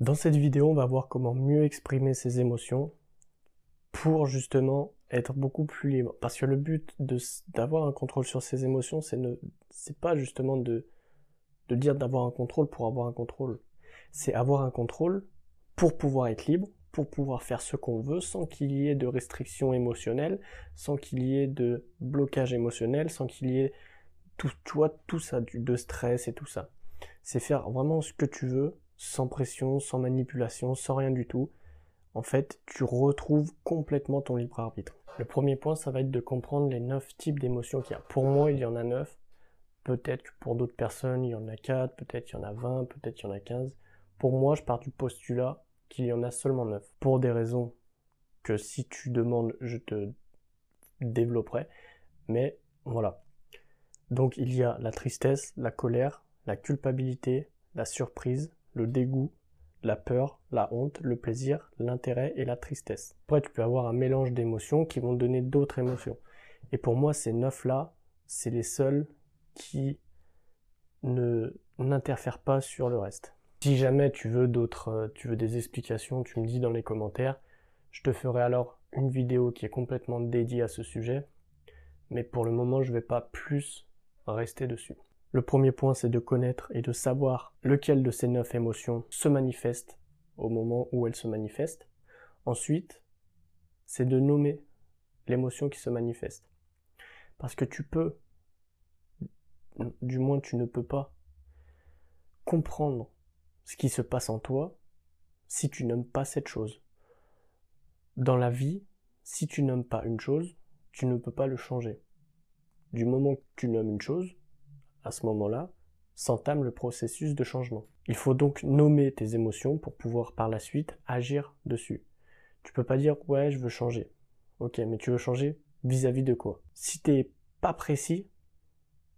Dans cette vidéo, on va voir comment mieux exprimer ses émotions pour justement être beaucoup plus libre. Parce que le but d'avoir un contrôle sur ses émotions, c'est pas justement de, de dire d'avoir un contrôle pour avoir un contrôle. C'est avoir un contrôle pour pouvoir être libre, pour pouvoir faire ce qu'on veut sans qu'il y ait de restrictions émotionnelles, sans qu'il y ait de blocage émotionnel, sans qu'il y ait tout, tout ça, de stress et tout ça. C'est faire vraiment ce que tu veux, sans pression, sans manipulation, sans rien du tout. En fait, tu retrouves complètement ton libre arbitre. Le premier point, ça va être de comprendre les neuf types d'émotions qu'il y a. Pour moi, il y en a neuf. Peut-être que pour d'autres personnes, il y en a quatre, peut-être qu'il y en a vingt, peut-être qu'il y en a quinze. Pour moi, je pars du postulat qu'il y en a seulement neuf. Pour des raisons que si tu demandes, je te développerai. Mais voilà. Donc il y a la tristesse, la colère, la culpabilité, la surprise, le dégoût, la peur, la honte, le plaisir, l'intérêt et la tristesse. Après, tu peux avoir un mélange d'émotions qui vont donner d'autres émotions. Et pour moi, ces neuf-là, c'est les seuls qui ne n'interfèrent pas sur le reste. Si jamais tu veux d'autres, euh, tu veux des explications, tu me dis dans les commentaires. Je te ferai alors une vidéo qui est complètement dédiée à ce sujet. Mais pour le moment, je ne vais pas plus rester dessus. Le premier point, c'est de connaître et de savoir lequel de ces neuf émotions se manifeste au moment où elles se manifestent. Ensuite, c'est de nommer l'émotion qui se manifeste. Parce que tu peux, du moins tu ne peux pas, comprendre ce qui se passe en toi si tu n'aimes pas cette chose. Dans la vie, si tu n'aimes pas une chose, tu ne peux pas le changer. Du moment que tu nommes une chose, à ce moment-là, s'entame le processus de changement. Il faut donc nommer tes émotions pour pouvoir par la suite agir dessus. Tu peux pas dire ouais je veux changer. Ok, mais tu veux changer vis-à-vis de quoi? Si t'es pas précis,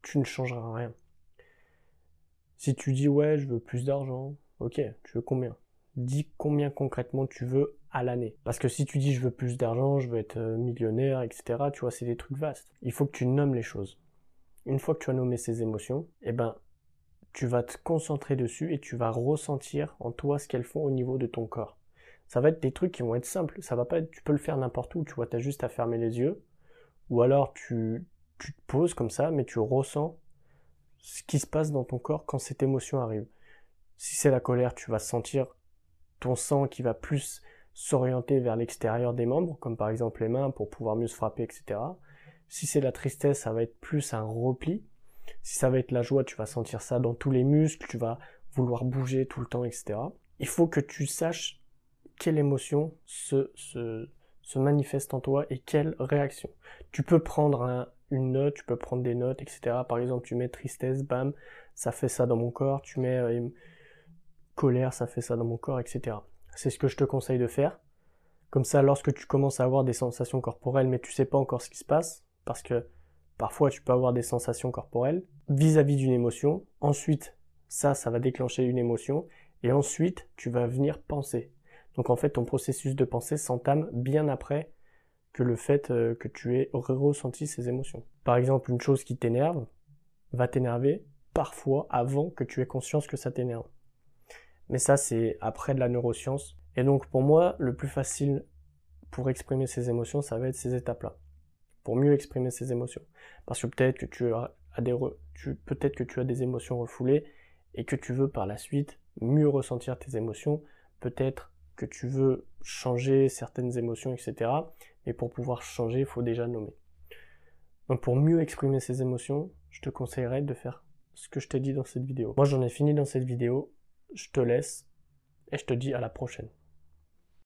tu ne changeras rien. Si tu dis ouais je veux plus d'argent, ok, tu veux combien? Dis combien concrètement tu veux à l'année. Parce que si tu dis je veux plus d'argent, je veux être euh, millionnaire, etc., tu vois, c'est des trucs vastes. Il faut que tu nommes les choses. Une fois que tu as nommé ces émotions, eh ben, tu vas te concentrer dessus et tu vas ressentir en toi ce qu'elles font au niveau de ton corps. Ça va être des trucs qui vont être simples. Ça va pas être, tu peux le faire n'importe où. Tu vois, tu as juste à fermer les yeux. Ou alors tu, tu te poses comme ça, mais tu ressens ce qui se passe dans ton corps quand cette émotion arrive. Si c'est la colère, tu vas sentir ton sang qui va plus s'orienter vers l'extérieur des membres, comme par exemple les mains pour pouvoir mieux se frapper, etc. Si c'est la tristesse, ça va être plus un repli. Si ça va être la joie, tu vas sentir ça dans tous les muscles, tu vas vouloir bouger tout le temps, etc. Il faut que tu saches quelle émotion se, manifeste en toi et quelle réaction. Tu peux prendre une note, tu peux prendre des notes, etc. Par exemple, tu mets tristesse, bam, ça fait ça dans mon corps. Tu mets euh, colère, ça fait ça dans mon corps, etc. C'est ce que je te conseille de faire. Comme ça, lorsque tu commences à avoir des sensations corporelles, mais tu sais pas encore ce qui se passe, parce que parfois tu peux avoir des sensations corporelles vis-à-vis d'une émotion. Ensuite, ça, ça va déclencher une émotion, et ensuite, tu vas venir penser. Donc en fait, ton processus de pensée s'entame bien après que le fait euh, que tu aies ressenti ces émotions. Par exemple, une chose qui t'énerve va t'énerver parfois avant que tu aies conscience que ça t'énerve. Mais ça, c'est après de la neuroscience. Et donc, pour moi, le plus facile pour exprimer ses émotions, ça va être ces étapes-là. Pour mieux exprimer ses émotions. Parce que peut-être que tu as des, peut-être que tu as des émotions refoulées et que tu veux par la suite mieux ressentir tes émotions. Peut-être que tu veux changer certaines émotions, etc. Mais pour pouvoir changer, il faut déjà nommer. Donc pour mieux exprimer ses émotions, je te conseillerais de faire ce que je t'ai dit dans cette vidéo. Moi j'en ai fini dans cette vidéo je te laisse et je te dis à la prochaine.